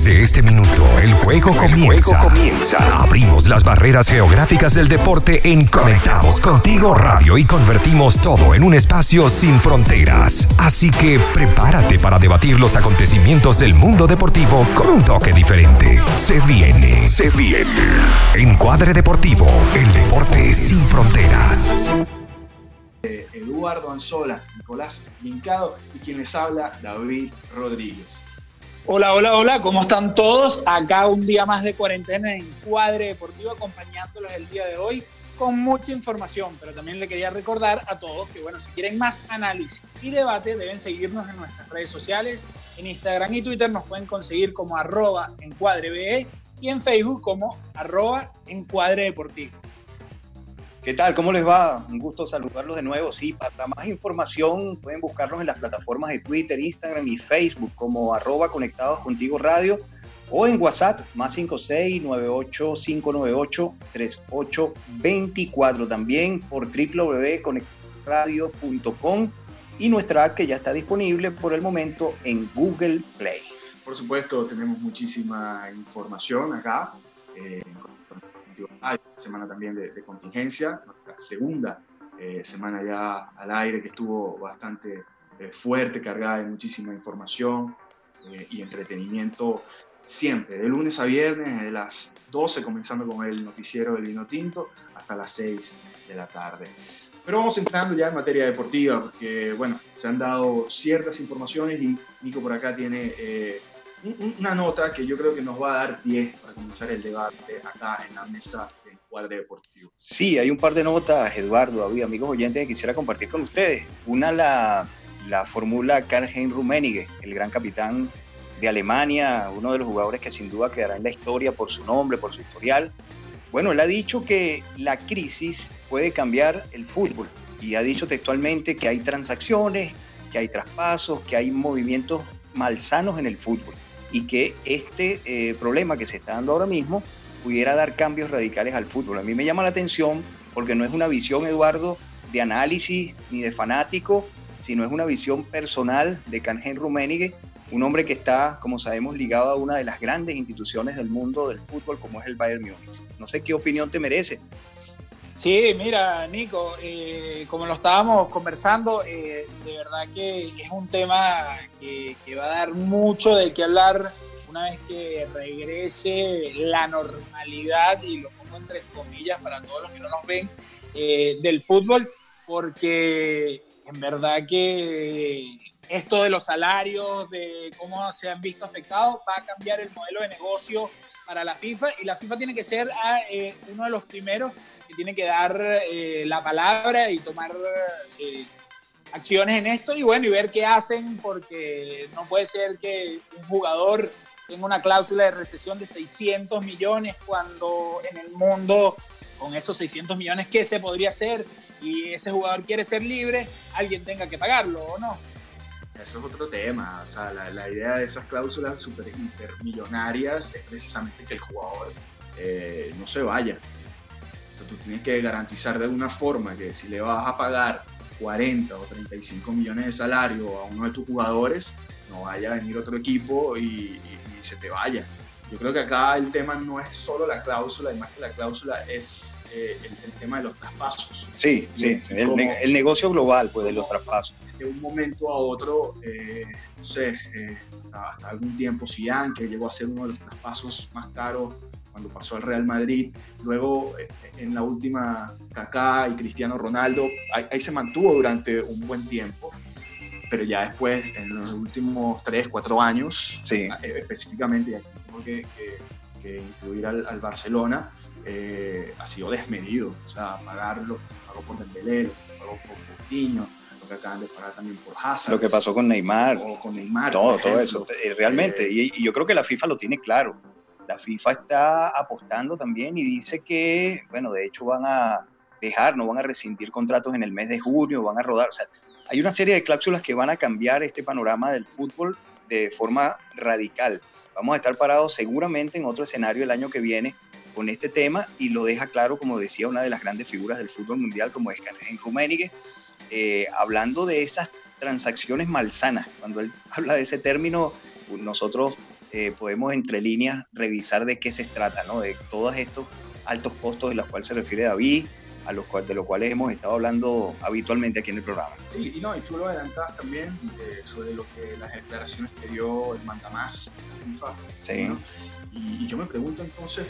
Desde este minuto, el juego, comienza. juego comienza. Abrimos las barreras geográficas del deporte en Conectados Contigo Radio y convertimos todo en un espacio sin fronteras. Así que prepárate para debatir los acontecimientos del mundo deportivo con un toque diferente. Se viene, se viene. Encuadre Deportivo, el deporte sin fronteras. Eduardo Anzola, Nicolás Lincado y quien les habla, David Rodríguez. Hola, hola, hola, ¿cómo están todos? Acá un día más de cuarentena en Cuadre Deportivo acompañándolos el día de hoy con mucha información, pero también le quería recordar a todos que, bueno, si quieren más análisis y debate, deben seguirnos en nuestras redes sociales. En Instagram y Twitter nos pueden conseguir como arroba encuadrebe y en Facebook como arroba encuadre deportivo. ¿Qué tal? ¿Cómo les va? Un gusto saludarlos de nuevo. Sí, para más información pueden buscarnos en las plataformas de Twitter, Instagram y Facebook como arroba conectados contigo radio o en WhatsApp más 56985983824 también por www.conectadoradio.com y nuestra app que ya está disponible por el momento en Google Play. Por supuesto, tenemos muchísima información acá. Eh, semana también de, contingencia, nuestra segunda eh, semana ya al aire que estuvo bastante eh, fuerte, cargada de muchísima información eh, y entretenimiento siempre, de lunes a viernes, de las 12, comenzando con el noticiero del vino tinto, hasta las 6 de la tarde. Pero vamos entrando ya en materia deportiva, porque bueno, se han dado ciertas informaciones y Nico por acá tiene una nota que yo creo que nos va a dar pie para comenzar el debate acá en la mesa del cuadro deportivo. Sí, hay un par de notas, Eduardo, amigos oyentes, que quisiera compartir con ustedes. Una, la, la fórmula Karl-Heinz Rummenigge, el gran capitán de Alemania, uno de los jugadores que sin duda quedará en la historia por su nombre, por su historial. Bueno, él ha dicho que la crisis puede cambiar el fútbol y ha dicho textualmente que hay transacciones, que hay traspasos, que hay movimientos malsanos en el fútbol y que este eh, problema que se está dando ahora mismo pudiera dar cambios radicales al fútbol. A mí me llama la atención porque no es una visión, Eduardo, de análisis ni de fanático, sino es una visión personal de Canjen Rummenigge, un hombre que está, como sabemos, ligado a una de las grandes instituciones del mundo del fútbol, como es el Bayern Múnich. No sé qué opinión te merece. Sí, mira, Nico, eh, como lo estábamos conversando, eh, de verdad que es un tema que, va a dar mucho de qué hablar una vez que regrese la normalidad, y lo pongo entre comillas para todos los que no nos ven, eh, del fútbol, porque en verdad que esto de los salarios, de cómo se han visto afectados, va a cambiar el modelo de negocio para la FIFA y la FIFA tiene que ser ah, eh, uno de los primeros que tiene que dar eh, la palabra y tomar eh, acciones en esto y bueno, y ver qué hacen porque no puede ser que un jugador tenga una cláusula de recesión de 600 millones cuando en el mundo con esos 600 millones, ¿qué se podría hacer? Y ese jugador quiere ser libre, alguien tenga que pagarlo o no eso es otro tema. O sea, la, idea de esas cláusulas super intermillonarias es precisamente que el jugador eh, no se vaya. Entonces, tú tienes que garantizar de alguna forma que si le vas a pagar 40 o 35 millones de salario a uno de tus jugadores, no vaya a venir otro equipo y, se te vaya. Yo creo que acá el tema no es solo la cláusula, más que la cláusula es eh, el, tema de los traspasos. Sí, sí, el, negocio global pues, de los traspasos de un momento a otro, eh, no sé, eh, hasta, algún tiempo Zidane, que llegó a ser uno de los traspasos más caros cuando pasó al Real Madrid, luego eh, en la última Kaká y Cristiano Ronaldo, ahí, se mantuvo durante un buen tiempo, pero ya después, en los últimos 3, 4 años, sí. específicamente, y aquí tengo que, incluir al, Barcelona, ha sido desmedido, o sea, pagar lo que se pagó por Dembélé, lo que se pagó por Coutinho, que acaban de pagar también por Hazard. Lo que pasó con Neymar. O con Neymar. Todo, todo eso. Eh, realmente. Eh, y, yo creo que la FIFA lo tiene claro. La FIFA está apostando también y dice que, bueno, de hecho van a dejar, no van a rescindir contratos en el mes de junio, van a rodar. O sea, hay una serie de cláusulas que van a cambiar este panorama del fútbol de forma radical. Vamos a estar parados seguramente en otro escenario el año que viene con este tema y lo deja claro, como decía una de las grandes figuras del fútbol mundial como es Karel Rummenigge, eh, hablando de esas transacciones malsanas. Cuando él habla de ese término, nosotros eh, podemos entre líneas revisar de qué se trata, ¿no? De todos estos altos costos de los cuales se refiere David, a los cuales, de los cuales hemos estado hablando habitualmente aquí en el programa. Sí, y no, y tú lo adelantabas también eh, sobre lo que las declaraciones que dio el mandamás FIFA. Sí. Y, yo me pregunto entonces,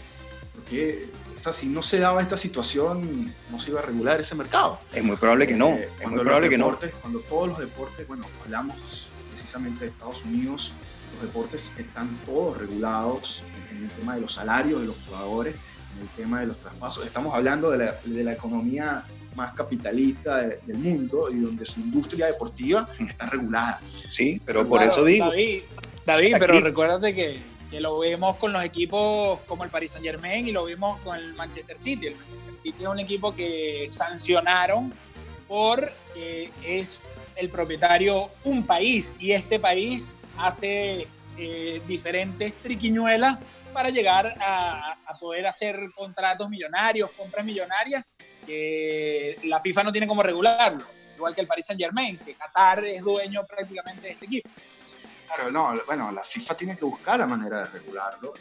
¿por qué, o sea, si no se daba esta situación, no se iba a regular ese mercado? Es muy probable que no, eh, es muy probable que no. Cuando todos los deportes, bueno, hablamos precisamente de Estados Unidos, los deportes están todos regulados en el tema de los salarios de los jugadores, en el tema de los traspasos. Estamos hablando de la, de la economía más capitalista del mundo y donde su industria deportiva está regulada. Sí, pero por eso digo. David, David pero recuérdate que, que, lo vemos con los equipos como el Paris Saint Germain y lo vimos con el Manchester City. El Manchester City es un equipo que sancionaron por es el propietario un país y este país hace eh, diferentes triquiñuelas para llegar a, poder hacer contratos millonarios, compras millonarias, que la FIFA no tiene como regularlo, igual que el Paris Saint Germain, que Qatar es dueño prácticamente de este equipo. Claro, no, bueno, la FIFA tiene que buscar la manera de regularlo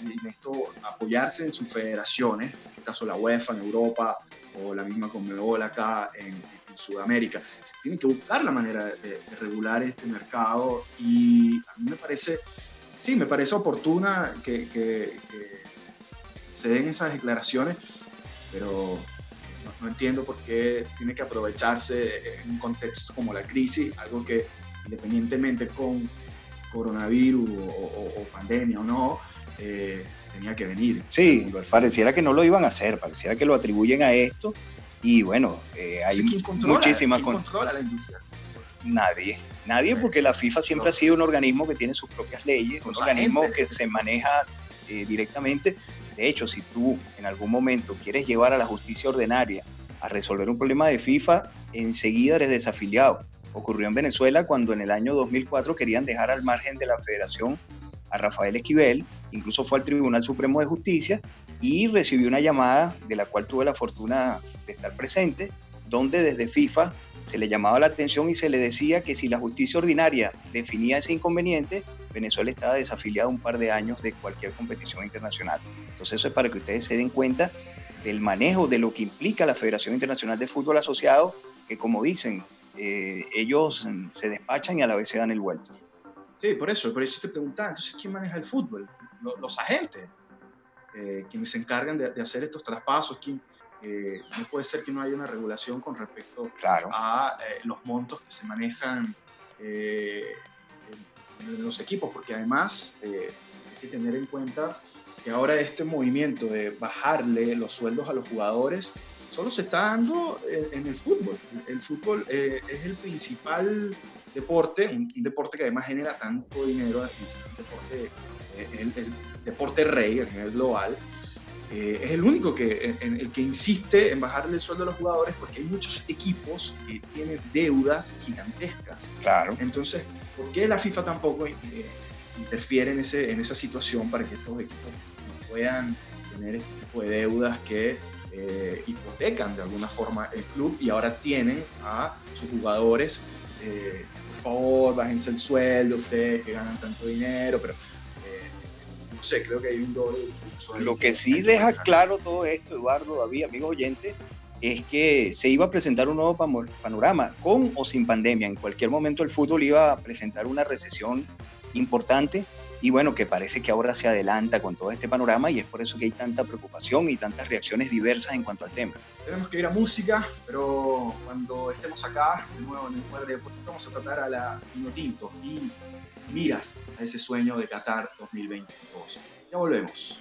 y en esto apoyarse en sus federaciones, en este caso la UEFA en Europa o la misma Conmebol acá en, en Sudamérica. Tienen que buscar la manera de, regular este mercado y a mí me parece, sí, me parece oportuna que, se den esas declaraciones, pero no, entiendo por qué tiene que aprovecharse en un contexto como la crisis, algo que independientemente con coronavirus o, pandemia o no, eh, tenía que venir. Sí, pareciera que no lo iban a hacer, pareciera que lo atribuyen a esto y bueno, eh, hay muchísimas... ¿quién controla la industria? Nadie, nadie porque la FIFA siempre ha sido un organismo que tiene sus propias leyes, un organismo que se maneja eh, directamente. De hecho, si tú en algún momento quieres llevar a la justicia ordinaria a resolver un problema de FIFA, enseguida eres desafiliado. Ocurrió en Venezuela cuando en el año 2004 querían dejar al margen de la federación a Rafael Esquivel, incluso fue al Tribunal Supremo de Justicia y recibió una llamada de la cual tuve la fortuna de estar presente, donde desde FIFA se le llamaba la atención y se le decía que si la justicia ordinaria definía ese inconveniente, Venezuela estaba desafiliada un par de años de cualquier competición internacional. Entonces eso es para que ustedes se den cuenta del manejo de lo que implica la Federación Internacional de Fútbol Asociado, que como dicen, eh, ellos se despachan y a la vez se dan el vuelto. Sí, por eso, por eso te preguntaba, entonces, ¿quién maneja el fútbol? Los, agentes, eh, quienes se encargan de, hacer estos traspasos, ¿quién, eh, no puede ser que no haya una regulación con respecto a eh, los montos que se manejan en, los equipos, porque además hay que tener en cuenta que ahora este movimiento de bajarle los sueldos a los jugadores solo se está dando en, el fútbol. El fútbol es el principal deporte, un, deporte que además genera tanto dinero, un deporte, eh, el, deporte rey a nivel global, eh, es el único que, en, el que insiste en bajarle el sueldo a los jugadores porque hay muchos equipos que tienen deudas gigantescas. Claro. Entonces, ¿por qué la FIFA tampoco eh, interfiere en, ese, en esa situación para que estos equipos no puedan tener este tipo de deudas que hipotecan de alguna forma el club y ahora tienen a sus jugadores por favor, bájense el sueldo, ustedes que ganan tanto dinero, pero eh, no sé, creo que hay un doble. Lo que sí deja claro todo esto, Eduardo, David, amigos oyentes, es que se iba a presentar un nuevo panorama, con o sin pandemia. En cualquier momento el fútbol iba a presentar una recesión importante y bueno, que parece que ahora se adelanta con todo este panorama y es por eso que hay tanta preocupación y tantas reacciones diversas en cuanto al tema. Tenemos que ir a música, pero cuando estemos acá, de nuevo en el cuadro de vamos a tratar a la Tinto y miras a ese sueño de Qatar 2022. Ya volvemos.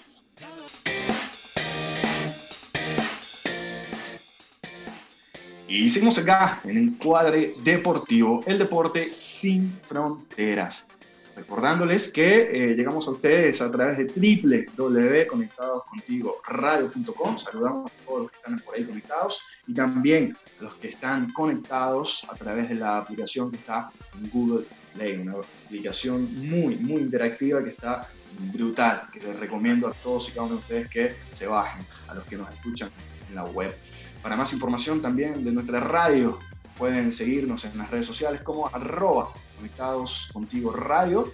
Y seguimos acá en el cuadre deportivo, el deporte sin fronteras. Recordándoles que eh, llegamos a ustedes a través de www.conectadoscontigoradio.com. Saludamos a todos los que están por ahí conectados y también a los que están conectados a través de la aplicación que está en Google Play, una aplicación muy, muy interactiva que está brutal, que les recomiendo a todos y cada uno de ustedes que se bajen, a los que nos escuchan en la web. Para más información también de nuestra radio, pueden seguirnos en las redes sociales como arroba conectados contigo radio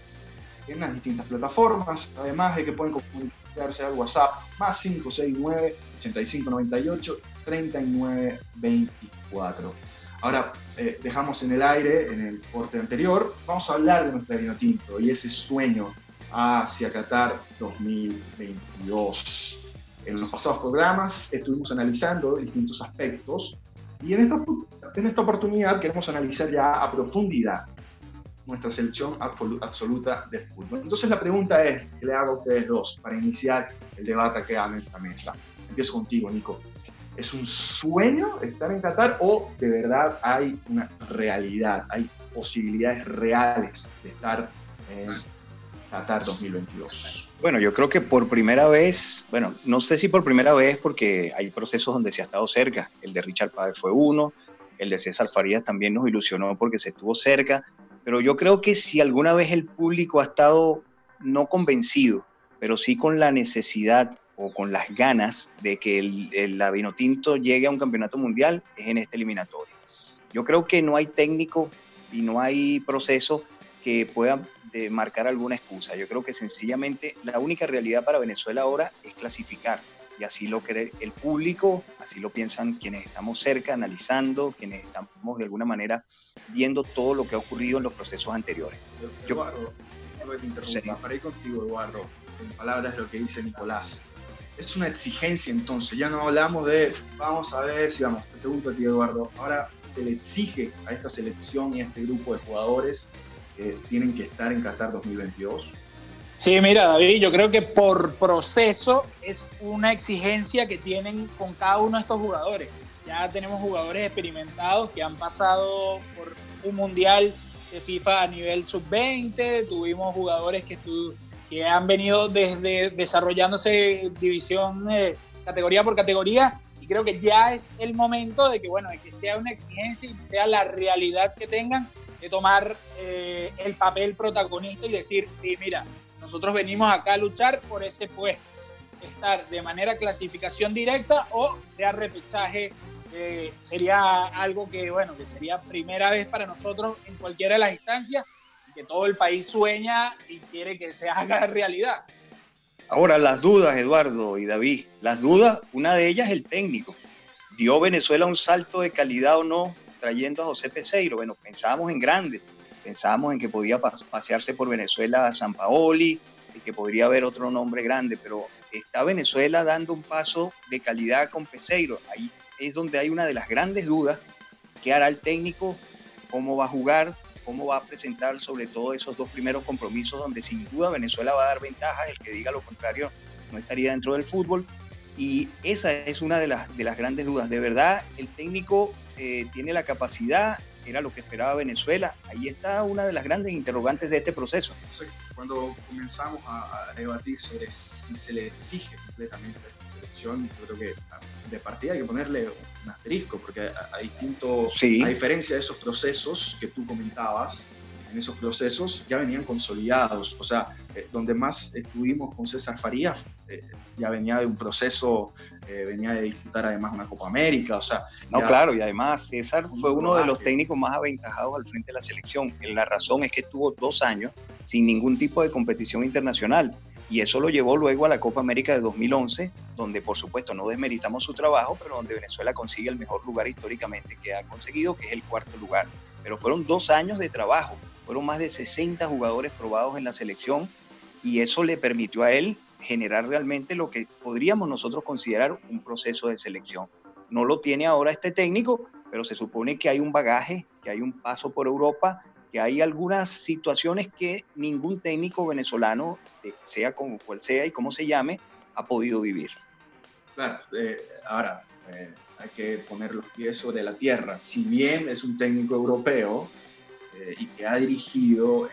en las distintas plataformas, además de que pueden comunicarse al WhatsApp más 569 8598 3924. Ahora, eh, dejamos en el aire, en el corte anterior, vamos a hablar de nuestro vino tinto y ese sueño hacia Qatar 2022. En los pasados programas estuvimos analizando distintos aspectos y en esta, en esta oportunidad queremos analizar ya a profundidad nuestra selección absoluta de fútbol. Entonces la pregunta es, que le hago a ustedes dos para iniciar el debate que en esta mesa? Empiezo contigo, Nico. ¿Es un sueño estar en Qatar o de verdad hay una realidad, hay posibilidades reales de estar en Qatar 2022? Bueno, yo creo que por primera vez, bueno, no sé si por primera vez porque hay procesos donde se ha estado cerca. El de Richard Páez fue uno, el de César Farías también nos ilusionó porque se estuvo cerca, pero yo creo que si alguna vez el público ha estado no convencido, pero sí con la necesidad o con las ganas de que el, el Tinto llegue a un campeonato mundial es en este eliminatorio. Yo creo que no hay técnico y no hay proceso que pueda eh, marcar alguna excusa. Yo creo que sencillamente la única realidad para Venezuela ahora es clasificar. Y así lo cree el público, así lo piensan quienes estamos cerca, analizando, quienes estamos de alguna manera viendo todo lo que ha ocurrido en los procesos anteriores. Eduardo, Yo, para ir contigo, Eduardo, en palabras de lo que dice Nicolás, es una exigencia entonces, ya no hablamos de, vamos a ver si vamos, te pregunto a ti Eduardo, ahora se le exige a esta selección y a este grupo de jugadores que tienen que estar en Qatar 2022? Sí, mira David, yo creo que por proceso es una exigencia que tienen con cada uno de estos jugadores. Ya tenemos jugadores experimentados que han pasado por un mundial de FIFA a nivel sub-20, tuvimos jugadores que, que han venido desde desarrollándose división eh, categoría por categoría y creo que ya es el momento de que bueno de que sea una exigencia y sea la realidad que tengan de tomar eh, el papel protagonista y decir sí mira nosotros venimos acá a luchar por ese puesto estar de manera clasificación directa o sea repechaje eh, sería algo que bueno que sería primera vez para nosotros en cualquiera de las instancias que todo el país sueña y quiere que se haga realidad. Ahora, las dudas, Eduardo y David, las dudas, una de ellas es el técnico. ¿Dio Venezuela un salto de calidad o no trayendo a José Peseiro? Bueno, pensábamos en grande, pensábamos en que podía pasearse por Venezuela a San Paoli, y que podría haber otro nombre grande, pero está Venezuela dando un paso de calidad con Peseiro. Ahí es donde hay una de las grandes dudas, ¿qué hará el técnico? ¿Cómo va a jugar? cómo va a presentar sobre todo esos dos primeros compromisos donde sin duda Venezuela va a dar ventaja, el que diga lo contrario no estaría dentro del fútbol. Y esa es una de las, de las grandes dudas. De verdad, el técnico eh, tiene la capacidad, era lo que esperaba Venezuela. Ahí está una de las grandes interrogantes de este proceso. Cuando comenzamos a, debatir sobre si se le exige completamente selección, yo creo que de partida hay que ponerle un asterisco, porque a, distintos, a diferencia de esos procesos que tú comentabas, en esos procesos ya venían consolidados. O sea, eh, donde más estuvimos con César Farías, eh, ya venía de un proceso, eh, venía de disputar además una Copa América. O sea, no, claro, y además César fue uno de los técnicos más aventajados al frente de la selección. La razón es que estuvo dos años sin ningún tipo de competición internacional y eso lo llevó luego a la Copa América de 2011, donde por supuesto no desmeritamos su trabajo, pero donde Venezuela consigue el mejor lugar históricamente que ha conseguido, que es el cuarto lugar. Pero fueron dos años de trabajo, fueron más de 60 jugadores probados en la selección y eso le permitió a él generar realmente lo que podríamos nosotros considerar un proceso de selección. No lo tiene ahora este técnico, pero se supone que hay un bagaje, que hay un paso por Europa hay algunas situaciones que ningún técnico venezolano, eh, sea como cual sea y como se llame, ha podido vivir. Claro, eh, ahora eh, hay que poner los pies sobre la tierra. Si bien es un técnico europeo y que ha dirigido...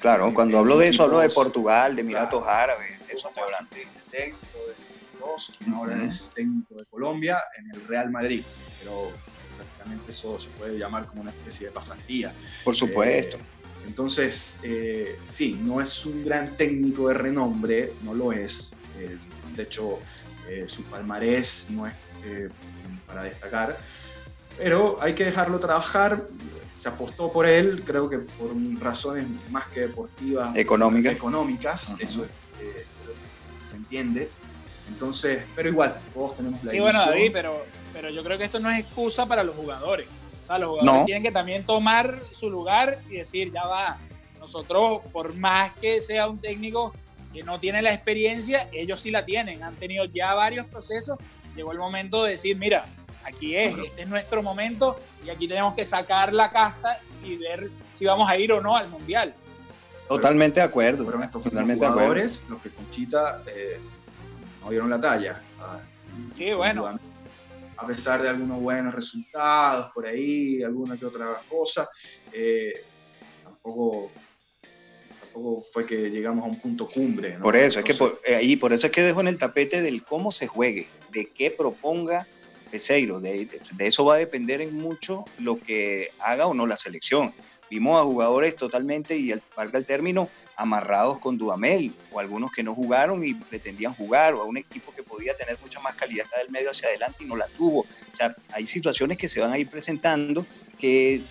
claro, cuando hablo de eso hablo de Portugal, de Emiratos Árabes, de eso estoy hablando. Técnico de ahora es técnico de Colombia en el Real Madrid, pero eso se puede llamar como una especie de pasantía. Por supuesto. Eh, entonces, eh, sí, no es un gran técnico de renombre, no lo es. Eh, de hecho, su palmarés no es para destacar, pero hay que dejarlo trabajar. Se apostó por él, creo que por razones más que deportivas. Económicas. Económicas, eso eh, se entiende. Entonces, pero igual, todos tenemos la Sí, bueno, David, pero, pero yo creo que esto no es excusa para los jugadores. O sea, los jugadores tienen que también tomar su lugar y decir, ya va, nosotros, por más que sea un técnico que no tiene la experiencia, ellos sí la tienen, han tenido ya varios procesos, llegó el momento de decir, mira, aquí es, este es nuestro momento y aquí tenemos que sacar la casta y ver si vamos a ir o no al Mundial. Totalmente de acuerdo. Pero estos totalmente jugadores, los que Conchita eh, no dieron la talla. Ah, sí, bueno. A pesar de algunos buenos resultados por ahí, alguna que otra cosa, eh, tampoco fue que llegamos a un punto cumbre. Por eso, es que por, eh, por eso es que dejo en el tapete del cómo se juegue, de qué proponga Peseiro. De, de, eso va a depender en mucho lo que haga o no la selección. Vimos a jugadores totalmente, y valga el término, amarrados con Dudamel, o algunos que no jugaron y pretendían jugar, o a un equipo que podía tener mucha más calidad del medio hacia adelante y no la tuvo. O sea, hay situaciones que se van a ir presentando que,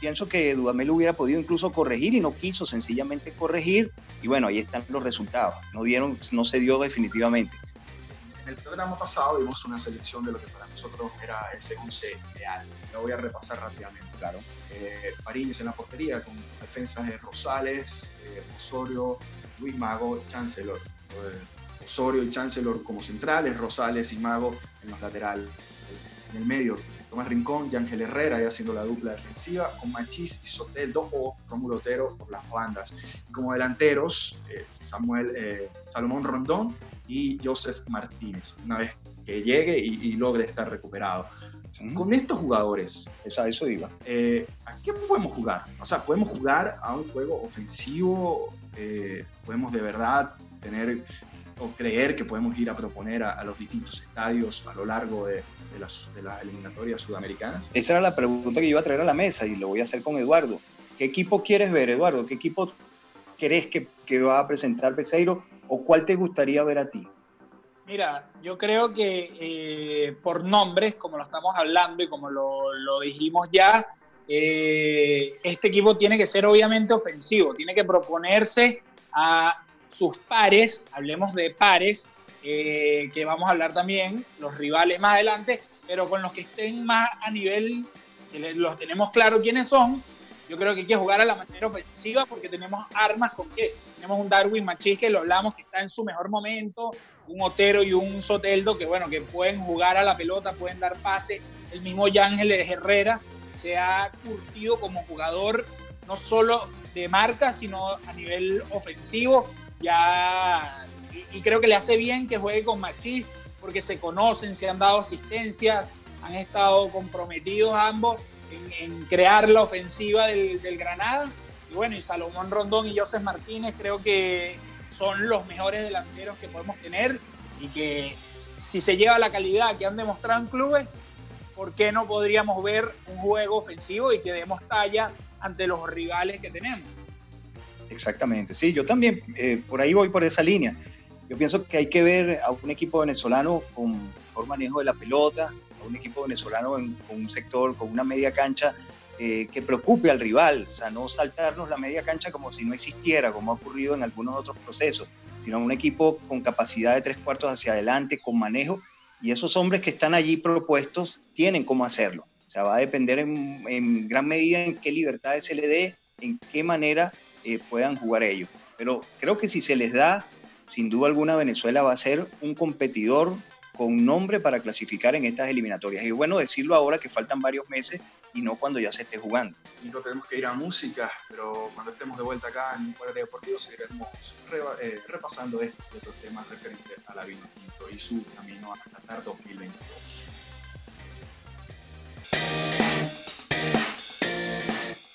pienso que Dudamel hubiera podido incluso corregir y no quiso sencillamente corregir, y bueno, ahí están los resultados. No dieron, no se dio definitivamente. En el programa pasado vimos una selección de lo que para nosotros era ese 11 ideal. Lo voy a repasar rápidamente. Claro. Eh, en la portería con defensas de Rosales, eh, Osorio, Luis Mago, Chancellor. Eh, Osorio y Chancellor como centrales, Rosales y Mago en los laterales. En el medio, Rincón y Ángel Herrera ya haciendo la dupla defensiva, con Machís y Soteldo o Romulo Otero por las bandas. Y como delanteros, eh, Samuel, Salomón Rondón y Joseph Martínez, una vez que llegue y, logre estar recuperado. Con estos jugadores, a eso iba. Eh, ¿A qué podemos jugar? O sea, podemos jugar a un juego ofensivo, eh, podemos de verdad tener o creer que podemos ir a proponer a, los distintos estadios a lo largo de, las, eliminatorias sudamericanas? Esa era la pregunta que iba a traer a la mesa y lo voy a hacer con Eduardo. ¿Qué equipo quieres ver, Eduardo? ¿Qué equipo crees que, que va a presentar Peseiro o cuál te gustaría ver a ti? Mira, yo creo que eh, por nombres, como lo estamos hablando y como lo, dijimos ya, eh, este equipo tiene que ser obviamente ofensivo, tiene que proponerse a sus pares, hablemos de pares, eh, que vamos a hablar también, los rivales más adelante, pero con los que estén más a nivel, que los tenemos claro quiénes son, yo creo que hay que jugar a la manera ofensiva porque tenemos armas con qué. Tenemos un Darwin Machís que lo hablamos que está en su mejor momento, un Otero y un Soteldo que bueno, que pueden jugar a la pelota, pueden dar pase. El mismo Yángeles Herrera se ha curtido como jugador no solo de marca, sino a nivel ofensivo. Ya y, creo que le hace bien que juegue con Machís porque se conocen, se han dado asistencias, han estado comprometidos ambos en, crear la ofensiva del, Granada. Y bueno, y Salomón Rondón y José Martínez creo que son los mejores delanteros que podemos tener y que si se lleva la calidad que han demostrado en clubes, ¿por qué no podríamos ver un juego ofensivo y que demos talla ante los rivales que tenemos? Exactamente, sí, yo también eh, por ahí voy por esa línea. Yo pienso que hay que ver a un equipo venezolano con mejor manejo de la pelota, un equipo venezolano con un sector, con una media cancha eh, que preocupe al rival, o sea, no saltarnos la media cancha como si no existiera, como ha ocurrido en algunos otros procesos, sino un equipo con capacidad de tres cuartos hacia adelante, con manejo, y esos hombres que están allí propuestos tienen cómo hacerlo. O sea, va a depender en, gran medida en qué libertades se le dé, en qué manera eh, puedan jugar ellos. Pero creo que si se les da, sin duda alguna Venezuela va a ser un competidor con nombre para clasificar en estas eliminatorias. Y bueno decirlo ahora que faltan varios meses y no cuando ya se esté jugando. Y no tenemos que ir a música, pero cuando estemos de vuelta acá en Fuera Deportivo seguiremos eh, repasando estos, temas referentes a la Vino y su camino a Qatar 2022.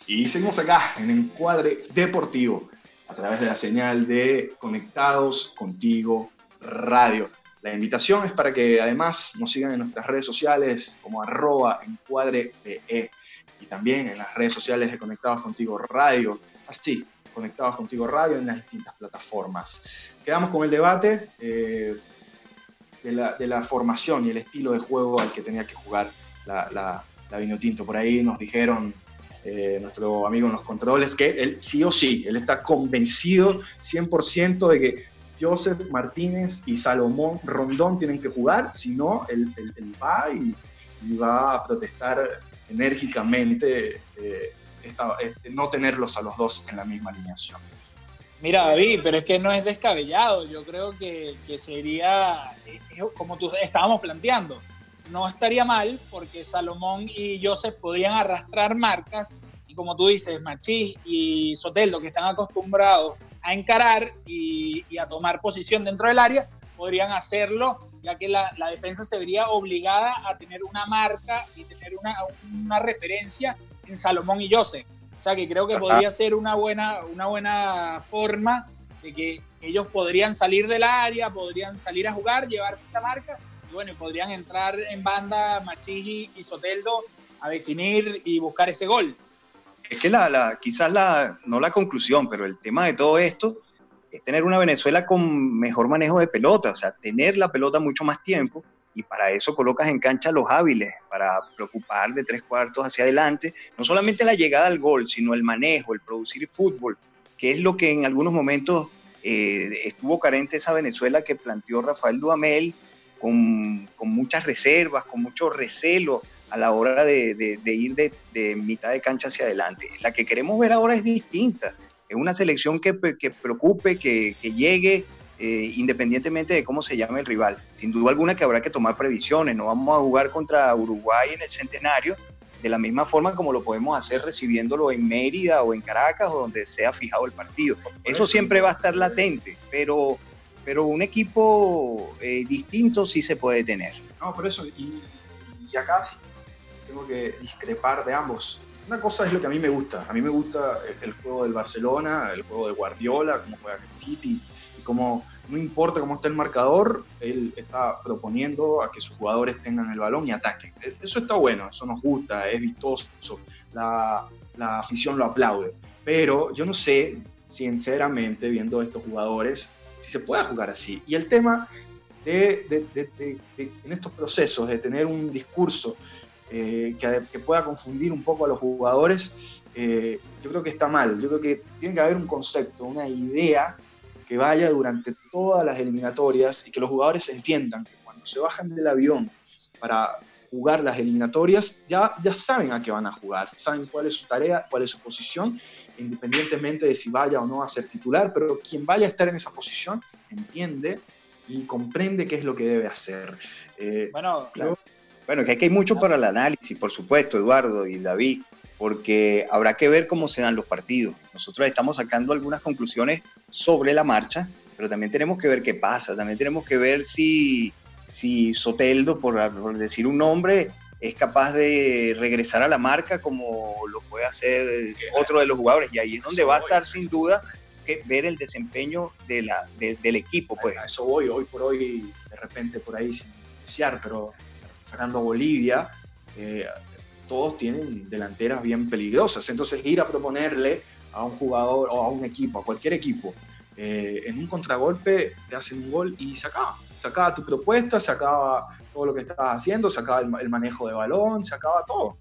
Y seguimos acá en Encuadre Deportivo a través de la señal de Conectados Contigo Radio. La invitación es para que además nos sigan en nuestras redes sociales como arroba encuadre.de y también en las redes sociales de Conectados Contigo Radio, así, Conectados Contigo Radio en las distintas plataformas. Quedamos con el debate eh, de, la, formación y el estilo de juego al que tenía que jugar la, la, Vino Tinto. Por ahí nos dijeron eh, nuestro amigo en los controles, que él sí o sí, él está convencido 100% de que Joseph Martínez y Salomón Rondón tienen que jugar, si no, él, va y, va a protestar enérgicamente eh, este, no tenerlos a los dos en la misma alineación. Mira, David, pero es que no es descabellado. Yo creo que, que sería, eh, como tú estábamos planteando, no estaría mal porque Salomón y Joseph podrían arrastrar marcas y como tú dices, Machís y Soteldo, que están acostumbrados a encarar y, a tomar posición dentro del área, podrían hacerlo, ya que la, defensa se vería obligada a tener una marca y tener una, una referencia en Salomón y Joseph. O sea que creo que podría ser una buena, una buena forma de que ellos podrían salir del área, podrían salir a jugar, llevarse esa marca bueno, podrían entrar en banda Machigi y Soteldo a definir y buscar ese gol. Es que la, quizás la, no la conclusión, pero el tema de todo esto es tener una Venezuela con mejor manejo de pelota, o sea, tener la pelota mucho más tiempo y para eso colocas en cancha los hábiles, para preocupar de tres cuartos hacia adelante, no solamente la llegada al gol, sino el manejo, el producir fútbol, que es lo que en algunos momentos eh, estuvo carente esa Venezuela que planteó Rafael Duhamel con, muchas reservas, con mucho recelo a la hora de, ir de, mitad de cancha hacia adelante. La que queremos ver ahora es distinta. Es una selección que, preocupe, que, llegue, eh, independientemente de cómo se llame el rival. Sin duda alguna que habrá que tomar previsiones. No vamos a jugar contra Uruguay en el centenario de la misma forma como lo podemos hacer recibiéndolo en Mérida o en Caracas o donde sea fijado el partido. Eso siempre va a estar latente, pero pero un equipo eh, distinto sí se puede tener. No, por eso, y, acá sí tengo que discrepar de ambos. Una cosa es lo que a mí me gusta. A mí me gusta el juego del Barcelona, el juego de Guardiola, cómo juega el City, y cómo no importa cómo está el marcador, él está proponiendo a que sus jugadores tengan el balón y ataquen. E, eso está bueno, eso nos gusta, es vistoso, la, la afición lo aplaude. Pero yo no sé, sinceramente, viendo estos jugadores, si se pueda jugar así. Y el tema de, en estos procesos de tener un discurso eh, que, pueda confundir un poco a los jugadores, eh, yo creo que está mal. Yo creo que tiene que haber un concepto, una idea que vaya durante todas las eliminatorias y que los jugadores entiendan que cuando se bajan del avión para jugar las eliminatorias, ya, ya saben a qué van a jugar, saben cuál es su tarea, cuál es su posición independientemente de si vaya o no a ser titular, pero quien vaya a estar en esa posición entiende y comprende qué es lo que debe hacer. Eh, bueno, bueno, que aquí hay mucho para el análisis, por supuesto, Eduardo y David, porque habrá que ver cómo se dan los partidos. Nosotros estamos sacando algunas conclusiones sobre la marcha, pero también tenemos que ver qué pasa, también tenemos que ver si, si Soteldo, por, por decir un nombre, es capaz de regresar a la marca como lo puede hacer otro de los jugadores. Y ahí es donde va a estar sin duda que ver el desempeño de la, del equipo. Pues. A eso voy, hoy por hoy, de repente por ahí sin iniciar, pero sacando Bolivia, eh, todos tienen delanteras bien peligrosas. Entonces ir a proponerle a un jugador o a un equipo, a cualquier equipo, eh, en un contragolpe te hacen un gol y se acaba. Se acaba tu propuesta, se acaba todo lo que estabas haciendo, se acaba el, manejo de balón, se acaba todo.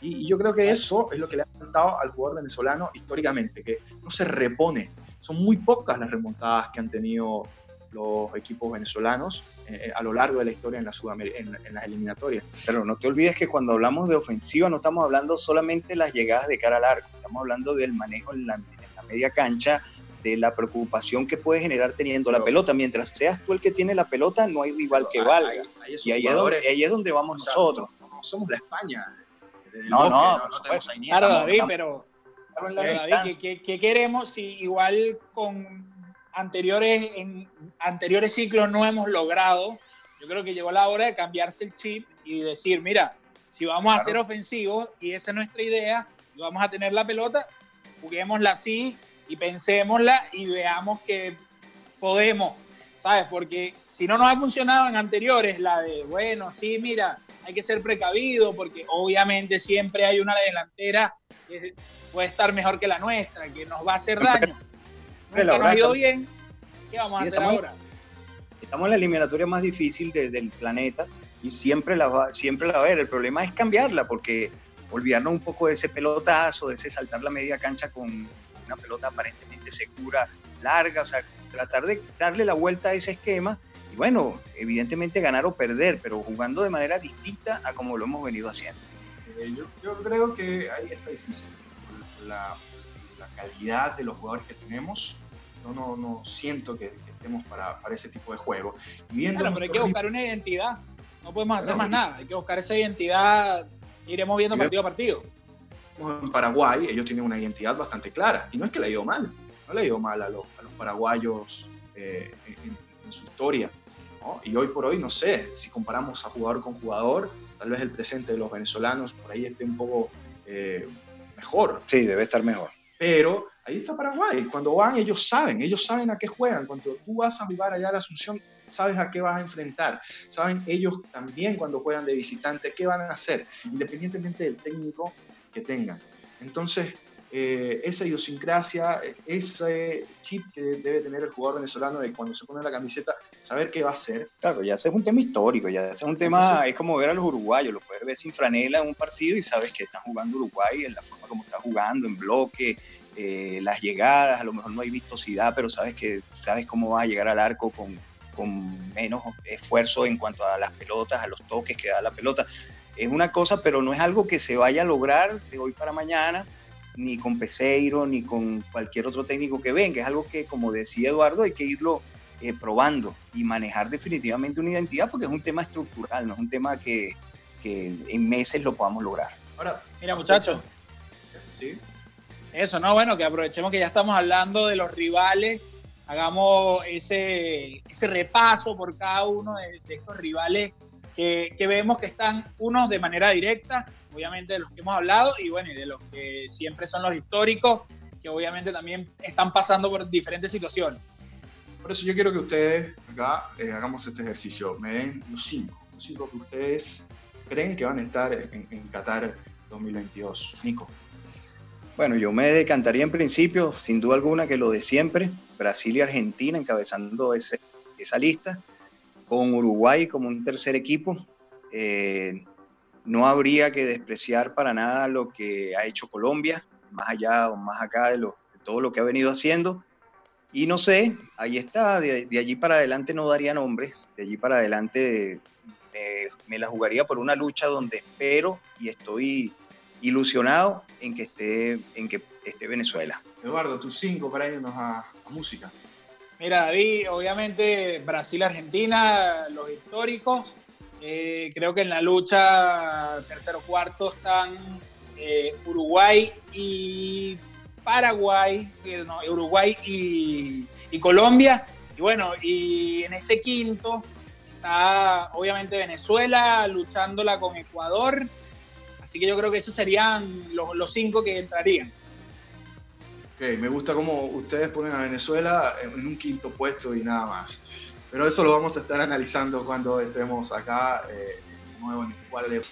Y, yo creo que eso es lo que le ha faltado al jugador venezolano históricamente, que no se repone. Son muy pocas las remontadas que han tenido los equipos venezolanos eh, a lo largo de la historia en, la en, las eliminatorias. Pero no te olvides que cuando hablamos de ofensiva no estamos hablando solamente de las llegadas de cara al arco, estamos hablando del manejo en la, en la media cancha, de la preocupación que puede generar teniendo la pelota. Mientras seas tú el que tiene la pelota, no hay rival que valga. y ahí es, donde, ahí es donde vamos nosotros. No somos la España. No, no, no, tenemos Claro, David, pero, David, ¿qué, queremos si igual con anteriores, en anteriores ciclos no hemos logrado? Yo creo que llegó la hora de cambiarse el chip y decir, mira, si vamos a ser ofensivos y esa es nuestra idea, y vamos a tener la pelota, juguémosla así y pensémosla y veamos que podemos, ¿sabes? Porque si no nos ha funcionado en anteriores, la de, bueno, sí, mira, hay que ser precavido porque obviamente siempre hay una delantera que puede estar mejor que la nuestra, que nos va a hacer daño. Nunca nos ha ido bien, ¿qué vamos a hacer ahora? Estamos en la eliminatoria más difícil del planeta y siempre la, va, siempre la va a haber. El problema es cambiarla porque olvidarnos un poco de ese pelotazo, de ese saltar la media cancha con una pelota aparentemente segura, larga, o sea, tratar de darle la vuelta a ese esquema y bueno, evidentemente ganar o perder, pero jugando de manera distinta a como lo hemos venido haciendo. Eh, yo, creo que ahí está difícil. La, calidad de los jugadores que tenemos, yo no, no siento que, estemos para, para, ese tipo de juego. claro, pero hay que buscar una identidad. No podemos hacer más nada. Hay que buscar esa identidad. Iremos viendo partido a partido. En Paraguay, ellos tienen una identidad bastante clara. Y no es que le ha ido mal. No le ha ido mal a los, a los paraguayos eh, en, su historia. Y hoy por hoy, no sé, si comparamos a jugador con jugador, tal vez el presente de los venezolanos por ahí esté un poco eh, mejor. Sí, debe estar mejor. Pero ahí está Paraguay. Cuando van, ellos saben, ellos saben a qué juegan. Cuando tú vas a jugar allá a la Asunción, sabes a qué vas a enfrentar. Saben ellos también cuando juegan de visitante qué van a hacer, independientemente del técnico que tengan. Entonces, eh, esa idiosincrasia, ese chip que debe tener el jugador venezolano de cuando se pone la camiseta, saber qué va a hacer. Claro, ya es un tema histórico, ya ese es un tema, es como ver a los uruguayos, lo puedes ver sin franela en un partido y sabes que están jugando Uruguay en la forma como está jugando, en bloque, eh, las llegadas, a lo mejor no hay vistosidad, pero sabes que sabes cómo va a llegar al arco con, con menos esfuerzo en cuanto a las pelotas, a los toques que da la pelota. Es una cosa, pero no es algo que se vaya a lograr de hoy para mañana ni con Peseiro, ni con cualquier otro técnico que venga. Es algo que, como decía Eduardo, hay que irlo eh, probando y manejar definitivamente una identidad porque es un tema estructural, no es un tema que, que en meses lo podamos lograr. Ahora, mira muchachos, ¿sí? eso, ¿no? Bueno, que aprovechemos que ya estamos hablando de los rivales, hagamos ese, ese repaso por cada uno de, de estos rivales que, vemos que están unos de manera directa, obviamente de los que hemos hablado, y bueno, y de los que siempre son los históricos, que obviamente también están pasando por diferentes situaciones. Por eso yo quiero que ustedes acá eh, hagamos este ejercicio, me den los cinco, los cinco que ustedes creen que van a estar en, en Qatar 2022. Nico. Bueno, yo me decantaría en principio, sin duda alguna, que lo de siempre, Brasil y Argentina encabezando ese, esa lista con Uruguay como un tercer equipo. Eh, no habría que despreciar para nada lo que ha hecho Colombia, más allá o más acá de, todo lo que ha venido haciendo. Y no sé, ahí está, de, allí para adelante no daría nombres, de allí para adelante me la jugaría por una lucha donde espero y estoy ilusionado en que esté, en que esté Venezuela. Eduardo, tus cinco para irnos a música. Mira, David, obviamente Brasil-Argentina, los históricos. Eh, creo que en la lucha tercero cuarto están eh, Uruguay y Paraguay, no, Uruguay y, Colombia. Y bueno, y en ese quinto está obviamente Venezuela luchándola con Ecuador. Así que yo creo que esos serían los cinco que entrarían. Ok, me gusta cómo ustedes ponen a Venezuela en un quinto puesto y nada más. Pero eso lo vamos a estar analizando cuando estemos acá eh, de nuevo en el cuadro de...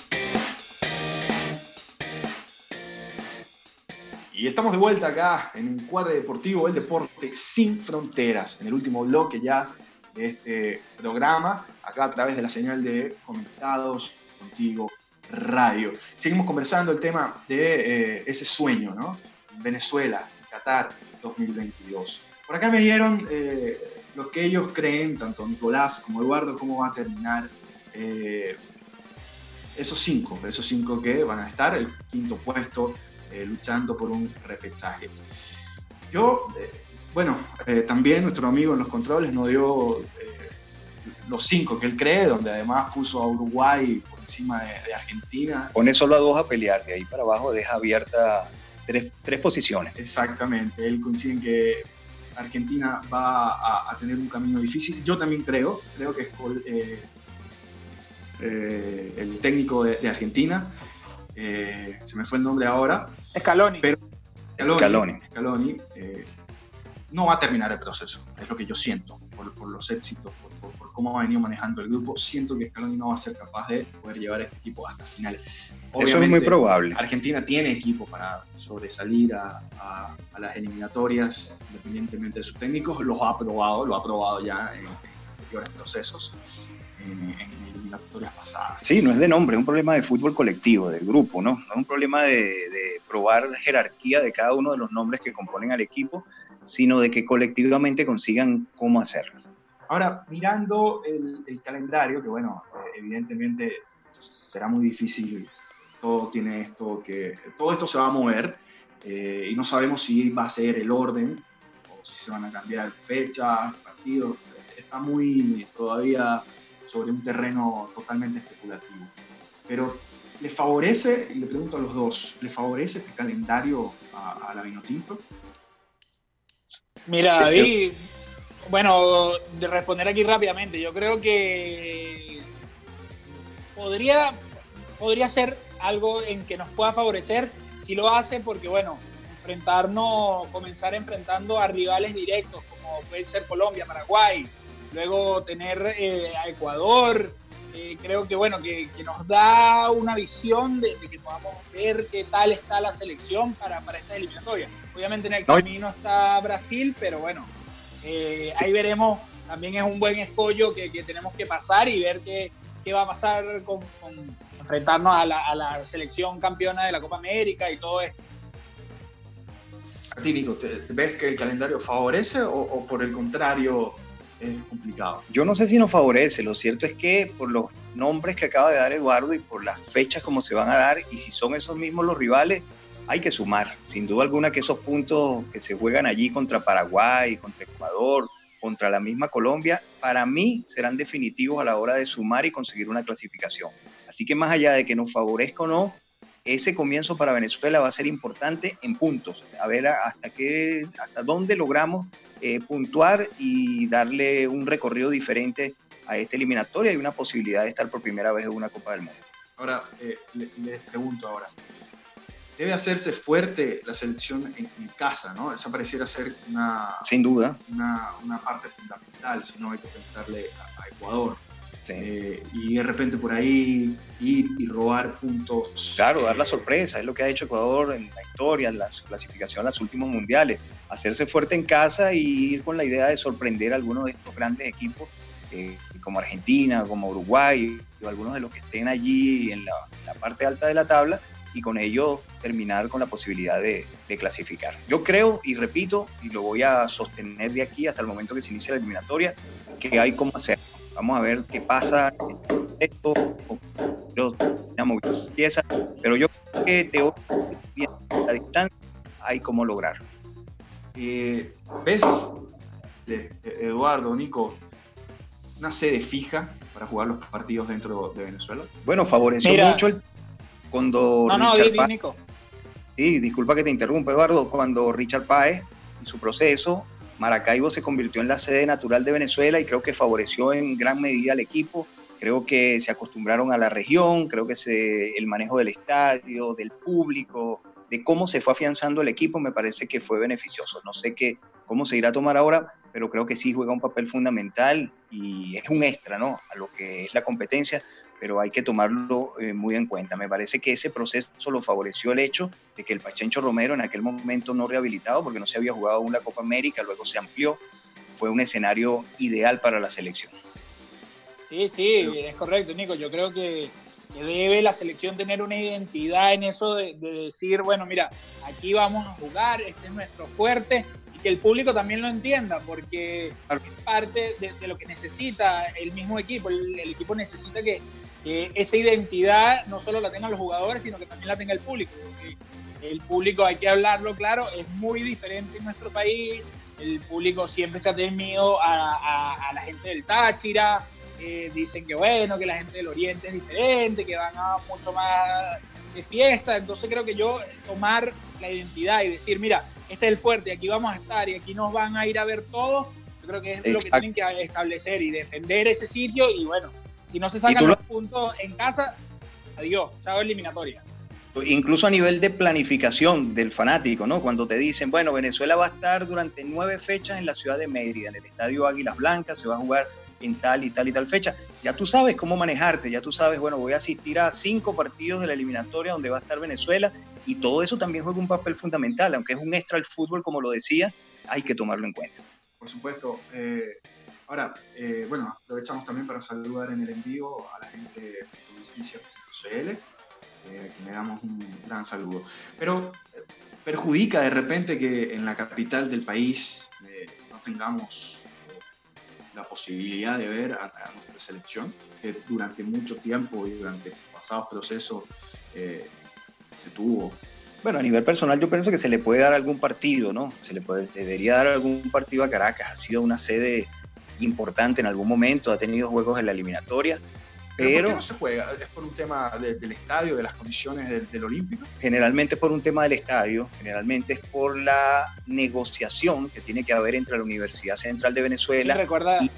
Y estamos de vuelta acá en el cuadro deportivo, el deporte sin fronteras, en el último bloque ya de este programa, acá a través de la señal de Conectados Contigo Radio. Seguimos conversando el tema de eh, ese sueño, ¿no? Venezuela, Qatar 2022. Por acá me dieron eh, lo que ellos creen, tanto Nicolás como Eduardo, cómo va a terminar eh, esos cinco, esos cinco que van a estar, el quinto puesto, eh, luchando por un repechaje. Yo, bueno, también nuestro amigo en los controles nos dio los cinco que él cree, donde además puso a Uruguay por encima de, de Argentina. Pone solo a dos a pelear, de ahí para abajo deja abierta tres, posiciones. Exactamente, él coincide en que Argentina va a, tener un camino difícil. Yo también creo, creo que es eh, eh, el técnico de, Argentina, eh, se me fue el nombre ahora. Scaloni. Pero Scaloni, Scaloni. no va a terminar el proceso, es lo que yo siento, por, los éxitos, por, por, cómo ha venido manejando el grupo. Siento que Scaloni no va a ser capaz de poder llevar a este equipo hasta finales. Eso es muy probable. Argentina tiene equipo para sobresalir a, las eliminatorias, independientemente de sus técnicos. Los ha probado, lo ha probado ya en, peores procesos en, eliminatorias pasadas. Sí, no es de nombre, es un problema de fútbol colectivo, del grupo, ¿no? No es un problema de, de probar jerarquía de cada uno de los nombres que componen al equipo, sino de que colectivamente consigan cómo hacerlo. Ahora, mirando el, calendario, que bueno, eh, evidentemente será muy difícil, todo tiene esto que, todo esto se va a mover eh, y no sabemos si va a ser el orden o si se van a cambiar fechas, partidos, está muy todavía sobre un terreno totalmente especulativo. Pero ¿le favorece, y le pregunto a los dos, ¿le favorece este calendario a, a la Vinotinto? Mira, David, bueno, de responder aquí rápidamente, yo creo que podría, podría ser algo en que nos pueda favorecer si lo hace, porque bueno, enfrentarnos, comenzar enfrentando a rivales directos como puede ser Colombia, Paraguay, luego tener eh, a Ecuador, eh, creo que bueno, que, nos da una visión de, que podamos ver qué tal está la selección para, para esta eliminatoria. Obviamente en el camino está Brasil, pero bueno, eh, ahí veremos, también es un buen escollo que, tenemos que pasar y ver qué, qué va a pasar con, enfrentarnos a la, selección campeona de la Copa América y todo esto. ¿ves que el calendario favorece o, por el contrario es complicado? Yo no sé si nos favorece, lo cierto es que por los nombres que acaba de dar Eduardo y por las fechas como se van a dar y si son esos mismos los rivales, hay que sumar. Sin duda alguna que esos puntos que se juegan allí contra Paraguay, contra Ecuador, contra la misma Colombia, para mí serán definitivos a la hora de sumar y conseguir una clasificación. Así que más allá de que nos favorezca o no, ese comienzo para Venezuela va a ser importante en puntos, a ver hasta qué, hasta dónde logramos eh, puntuar y darle un recorrido diferente a esta eliminatoria y una posibilidad de estar por primera vez en una Copa del Mundo. Ahora, eh, les pregunto ahora, debe hacerse fuerte la selección en, casa, ¿no? Esa pareciera ser una... Sin duda. Una, una parte fundamental, si no hay que pensarle a, Ecuador. Eh, y de repente por ahí ir y robar puntos. Claro, dar la sorpresa, es lo que ha hecho Ecuador en la historia, en la clasificación a los últimos mundiales. Hacerse fuerte en casa y ir con la idea de sorprender a algunos de estos grandes equipos, eh, como Argentina, como Uruguay, o algunos de los que estén allí en la, en la parte alta de la tabla y con ello terminar con la posibilidad de, clasificar. Yo creo y repito, y lo voy a sostener de aquí hasta el momento que se inicie la eliminatoria, que hay cómo hacer. Vamos a ver qué pasa. Esto, pero, pero yo creo que teóricamente, a la distancia, hay cómo lograr. Eh, ¿Ves, Eduardo, Nico, una sede fija para jugar los partidos dentro de Venezuela? Bueno, favoreció mucho el cuando no, no, Richard Nico. Sí, disculpa que te interrumpa, Eduardo. Cuando Richard Páez, y su proceso, Maracaibo se convirtió en la sede natural de Venezuela y creo que favoreció en gran medida al equipo. Creo que se acostumbraron a la región, creo que se, el manejo del estadio, del público, de cómo se fue afianzando el equipo, me parece que fue beneficioso. No sé qué, cómo se irá a tomar ahora, pero creo que sí juega un papel fundamental y es un extra ¿no? a lo que es la competencia pero hay que tomarlo eh, muy en cuenta. Me parece que ese proceso lo favoreció el hecho de que el Pachencho Romero en aquel momento no rehabilitado, porque no se había jugado aún la Copa América, luego se amplió, fue un escenario ideal para la selección. Sí, sí, es correcto, Nico. Yo creo que, debe la selección tener una identidad en eso de, decir, bueno, mira, aquí vamos a jugar, este es nuestro fuerte, y que el público también lo entienda, porque es parte de, lo que necesita el mismo equipo. el equipo necesita que, que esa identidad no solo la tengan los jugadores, sino que también la tenga el público. el público, hay que hablarlo claro, es muy diferente en nuestro país. El público siempre se ha temido a, la gente del Táchira. Eh, dicen que bueno, que la gente del Oriente es diferente, que van a mucho más de fiesta. Entonces creo que yo tomar la identidad y decir, mira, este es el fuerte, aquí vamos a estar y aquí nos van a ir a ver todos, yo creo que es lo que tienen que establecer y defender ese sitio y bueno, si no se sacan los puntos en casa, adiós, chao eliminatoria. Incluso a nivel de planificación del fanático, ¿no? Cuando te dicen, bueno, Venezuela va a estar durante nueve fechas en la ciudad de Mérida, en el estadio Águilas Blancas, se va a jugar en tal y tal y tal fecha. Ya tú sabes cómo manejarte, ya tú sabes, bueno, voy a asistir a cinco partidos de la eliminatoria donde va a estar Venezuela y todo eso también juega un papel fundamental, aunque es un extra el fútbol, como lo decía, hay que tomarlo en cuenta. Por supuesto. Eh, Ahora, eh, bueno, aprovechamos también para saludar en el envío a la gente de noticias.cl, eh, que damos un gran saludo. Pero eh, perjudica de repente que en la capital del país no tengamos la posibilidad de ver a, nuestra selección, que durante mucho tiempo y durante pasados procesos se tuvo bueno, a nivel personal yo pienso que se le puede dar algún partido, ¿no? Se le puede, debería dar algún partido a Caracas. Ha sido una sede importante en algún momento, ha tenido juegos en la eliminatoria. Pero, ¿Por qué no se juega? ¿Es por un tema del estadio, de las condiciones del, Olímpico? Generalmente por un tema del estadio, generalmente es por la negociación que tiene que haber entre la Universidad Central de Venezuela recuerda... y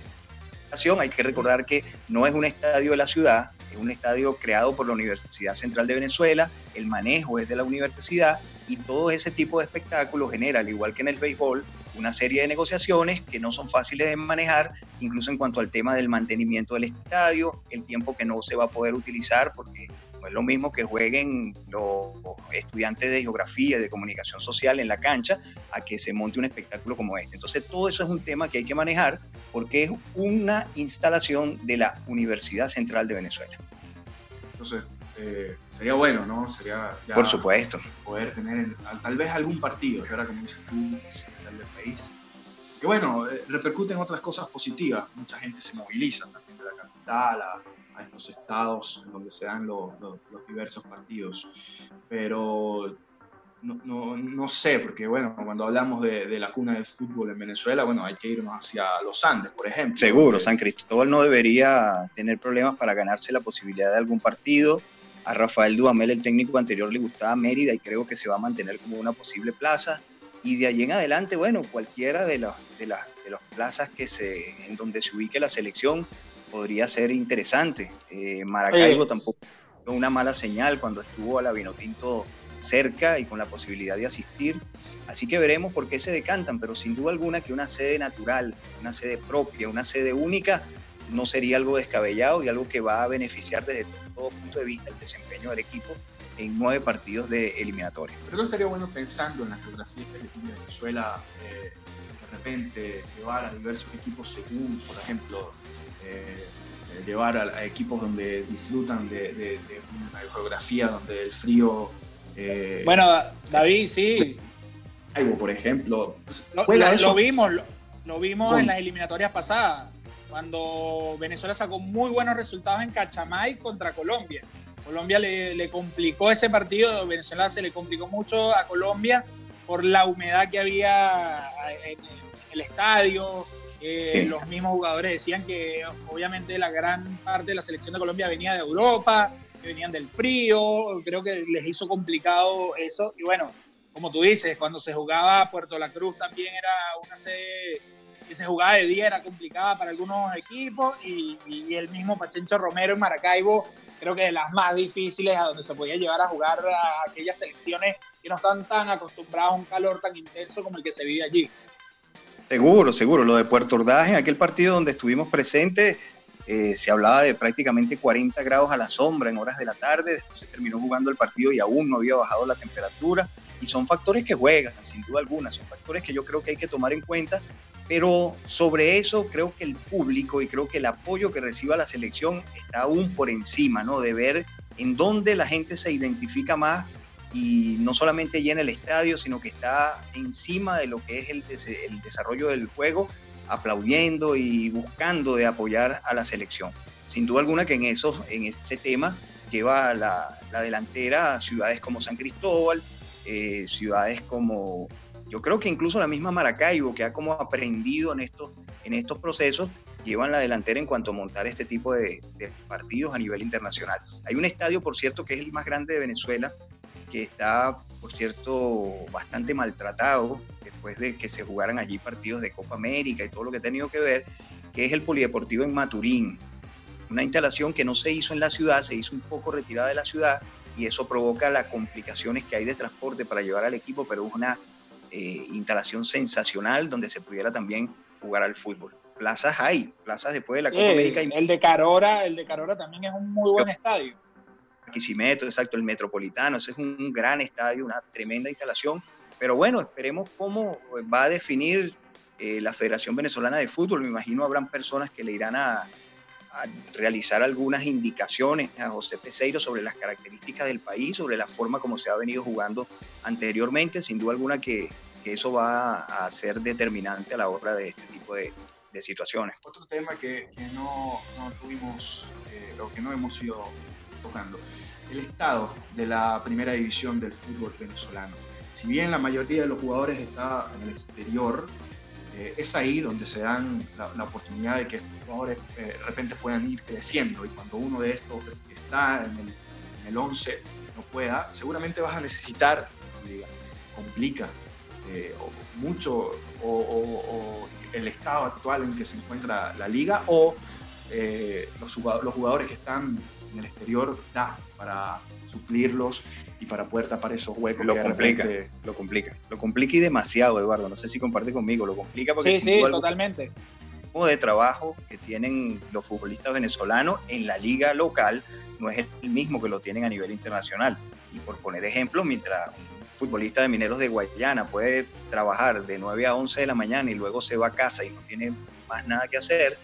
hay que recordar que no es un estadio de la ciudad, es un estadio creado por la Universidad Central de Venezuela, el manejo es de la universidad y todo ese tipo de espectáculos genera, al igual que en el béisbol, una serie de negociaciones que no son fáciles de manejar, incluso en cuanto al tema del mantenimiento del estadio, el tiempo que no se va a poder utilizar, porque no es lo mismo que jueguen los estudiantes de geografía, de comunicación social en la cancha, a que se monte un espectáculo como este. Entonces, todo eso es un tema que hay que manejar porque es una instalación de la Universidad Central de Venezuela. Entonces, eh, sería bueno, ¿no? Sería Por supuesto. Poder tener tal vez algún partido, que ahora como dices tú, del país. Que bueno, eh, repercute en otras cosas positivas. Mucha gente se moviliza también de la capital a, estos estados donde se dan los, diversos partidos. Pero no, no, sé, porque bueno, cuando hablamos de, la cuna del fútbol en Venezuela, bueno, hay que irnos hacia los Andes, por ejemplo. Seguro, San Cristóbal no debería tener problemas para ganarse la posibilidad de algún partido. A Rafael Dudamel, el técnico anterior, le gustaba Mérida y creo que se va a mantener como una posible plaza. Y de allí en adelante, bueno, cualquiera de, las de, las de las plazas que se, en donde se ubique la selección podría ser interesante. Eh, Maracaibo tampoco fue una mala señal cuando estuvo a la Vinotinto cerca y con la posibilidad de asistir. Así que veremos por qué se decantan, pero sin duda alguna que una sede natural, una sede propia, una sede única, no sería algo descabellado y algo que va a beneficiar desde todo punto de vista el desempeño del equipo en nueve partidos de eliminatoria. Pero no estaría bueno pensando en la geografía que tiene Venezuela, eh, de repente llevar a diversos equipos según, por ejemplo, llevar a, equipos donde disfrutan de, una geografía donde el frío... Eh, bueno, David, sí. Algo, por ejemplo. Lo, vimos, lo, vimos en las eliminatorias pasadas, cuando Venezuela sacó muy buenos resultados en Cachamay contra Colombia. Colombia le, complicó ese partido, Venezuela se le complicó mucho a Colombia por la humedad que había en, el estadio. Eh, los mismos jugadores decían que obviamente la gran parte de la selección de Colombia venía de Europa, que venían del frío, creo que les hizo complicado eso. Y bueno, como tú dices, cuando se jugaba Puerto La Cruz también era una sede que se jugaba de día, era complicada para algunos equipos y, y el mismo Pachencho Romero en Maracaibo creo que de las más difíciles a donde se podía llevar a jugar a aquellas selecciones que no están tan acostumbradas a un calor tan intenso como el que se vive allí. Seguro, seguro. Lo de Puerto Ordaz, en aquel partido donde estuvimos presentes, eh, se hablaba de prácticamente 40 grados a la sombra en horas de la tarde. Después se terminó jugando el partido y aún no había bajado la temperatura. Y son factores que juegan, sin duda alguna. Son factores que yo creo que hay que tomar en cuenta pero sobre eso creo que el público y creo que el apoyo que reciba la selección está aún por encima, ¿no? De ver en dónde la gente se identifica más y no solamente llena el estadio, sino que está encima de lo que es el, desarrollo del juego, aplaudiendo y buscando de apoyar a la selección. Sin duda alguna que en, eso, en ese tema lleva la, la delantera ciudades como San Cristóbal, eh, ciudades como yo creo que incluso la misma Maracaibo, que ha como aprendido en estos, en estos procesos, llevan la delantera en cuanto a montar este tipo de, partidos a nivel internacional. Hay un estadio, por cierto, que es el más grande de Venezuela, que está, por cierto, bastante maltratado después de que se jugaran allí partidos de Copa América y todo lo que ha tenido que ver, que es el Polideportivo en Maturín. Una instalación que no se hizo en la ciudad, se hizo un poco retirada de la ciudad y eso provoca las complicaciones que hay de transporte para llevar al equipo, pero es una eh, instalación sensacional donde se pudiera también jugar al fútbol. Plazas hay, plazas después de la Copa América. El de Carora, el de Carora también es un muy buen estadio. Quisimeto, exacto, el Metropolitano, ese es un gran estadio, una tremenda instalación. Pero bueno, esperemos cómo va a definir eh, la Federación Venezolana de Fútbol. Me imagino habrán personas que le irán a, realizar algunas indicaciones a José Peseiro sobre las características del país, sobre la forma como se ha venido jugando anteriormente. Sin duda alguna que, eso va a ser determinante a la hora de este tipo de, situaciones. Otro tema que, no, tuvimos eh, o que no hemos ido tocando, el estado de la primera división del fútbol venezolano. Si bien la mayoría de los jugadores está en el exterior, eh, es ahí donde se dan la, oportunidad de que estos jugadores eh, de repente puedan ir creciendo y cuando uno de estos está en el, en el 11 no pueda, seguramente vas a necesitar, complica eh, mucho o, el estado actual en que se encuentra la liga o los, los jugadores que están en el exterior da para suplirlos y para poder tapar esos huecos. Lo complica, lo complica. Lo complica y demasiado, Eduardo. No sé si comparte conmigo, lo complica porque... Sí, sí, totalmente. De trabajo que tienen los futbolistas venezolanos en la liga local no es el mismo que lo tienen a nivel internacional. Y por poner ejemplo, mientras un futbolista de Mineros de Guayana puede trabajar de 9 a 11 de la mañana y luego se va a casa y no tiene más nada que hacer,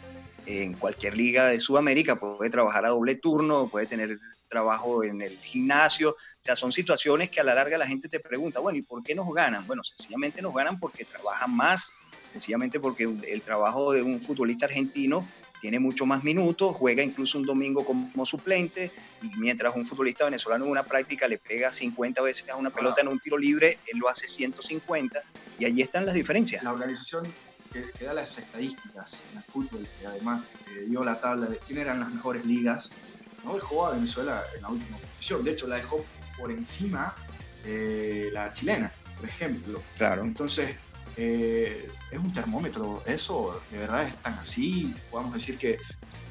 en cualquier liga de Sudamérica puede trabajar a doble turno, puede tener trabajo en el gimnasio. O sea, son situaciones que a la larga la gente te pregunta, bueno, ¿y por qué nos ganan? Bueno, sencillamente nos ganan porque trabajan más, sencillamente porque el trabajo de un futbolista argentino tiene mucho más minutos, juega incluso un domingo como suplente, y mientras un futbolista venezolano en una práctica le pega 50 veces a una pelota en un tiro libre, él lo hace 150, y allí están las diferencias. La organización que, da las estadísticas en el fútbol, que además dio la tabla de quién eran las mejores ligas, no dejó a Venezuela en la última posición. De hecho, la dejó por encima de la chilena, por ejemplo. Claro. Entonces, eh, es un termómetro. Eso de verdad es tan así. Podemos decir que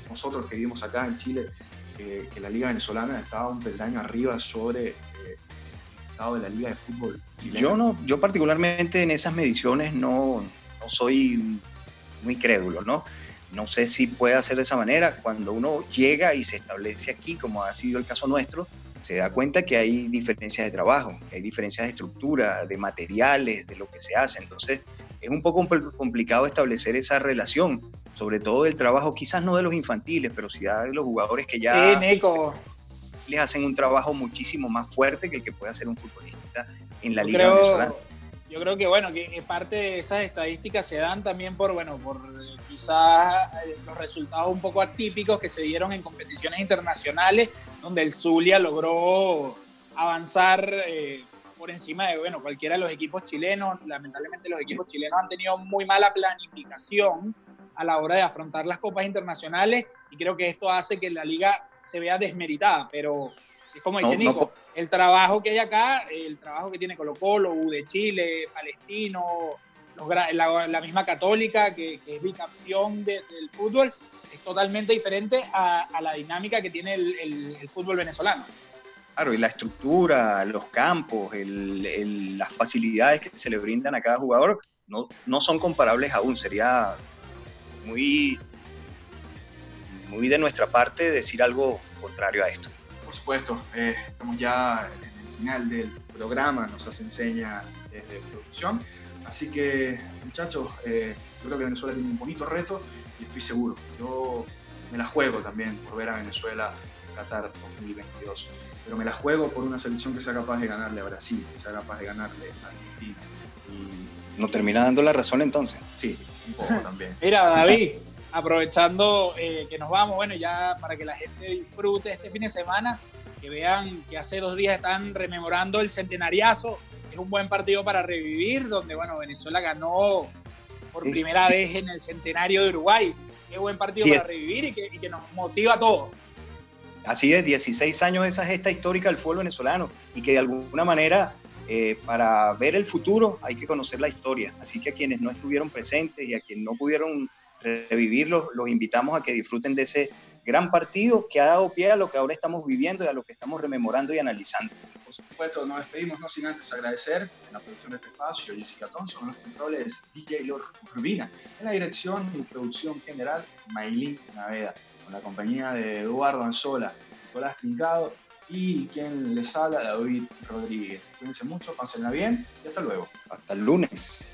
nosotros que vivimos acá en Chile, que la liga venezolana estaba un peldaño arriba sobre eh, el estado de la liga de fútbol chilena. Yo no, yo particularmente en esas mediciones no, no soy muy crédulo, ¿no? No sé si puede hacer de esa manera. Cuando uno llega y se establece aquí, como ha sido el caso nuestro, se da cuenta que hay diferencias de trabajo, hay diferencias de estructura, de materiales, de lo que se hace. Entonces, es un poco complicado establecer esa relación, sobre todo del trabajo, quizás no de los infantiles, pero sí de los jugadores que ya les hacen un trabajo muchísimo más fuerte que el que puede hacer un futbolista en la Liga Venezolana yo creo que bueno, que parte de esas estadísticas se dan también por, bueno, por eh, quizás eh, los resultados un poco atípicos que se dieron en competiciones internacionales, donde el Zulia logró avanzar eh, por encima de, bueno, cualquiera de los equipos chilenos. Lamentablemente los equipos chilenos han tenido muy mala planificación a la hora de afrontar las copas internacionales y creo que esto hace que la liga se vea desmeritada, pero es como dice Nico, el trabajo que hay acá, el trabajo que tiene Colo Colo, U de Chile, Palestino, la, misma Católica, que, es bicampeón del fútbol, es totalmente diferente a, la dinámica que tiene el, fútbol venezolano. Claro, y la estructura, los campos, las facilidades que se le brindan a cada jugador no, no son comparables aún. Sería muy, muy de nuestra parte decir algo contrario a esto supuesto, eh, estamos ya en el final del programa, nos hace enseña desde producción. Así que, muchachos, eh, yo creo que Venezuela tiene un bonito reto y estoy seguro. Yo me la juego también por ver a Venezuela en Qatar 2022. Pero me la juego por una selección que sea capaz de ganarle a Brasil, que sea capaz de ganarle a Argentina. Y, ¿No termina dando la razón entonces? Sí, un poco también. Mira, David, aprovechando eh, que nos vamos, bueno, ya para que la gente disfrute este fin de semana, que vean que hace dos días están rememorando el centenariazo, es un buen partido para revivir, donde, bueno, Venezuela ganó por primera vez en el centenario de Uruguay. Qué buen partido para revivir y que, y que, nos motiva a todos. Así es, 16 años esa gesta histórica del fútbol venezolano y que de alguna manera eh, para ver el futuro hay que conocer la historia. Así que a quienes no estuvieron presentes y a quienes no pudieron revivirlos, los invitamos a que disfruten de ese gran partido que ha dado pie a lo que ahora estamos viviendo y a lo que estamos rememorando y analizando. Por supuesto, nos despedimos no sin antes agradecer en la producción de este espacio Jessica Thompson, los controles DJ Lord Urbina, en la dirección y producción general Maylin Naveda, con la compañía de Eduardo Anzola, Nicolás Trincado y quien les habla, David Rodríguez. Cuídense mucho, pásenla bien y hasta luego. Hasta el lunes.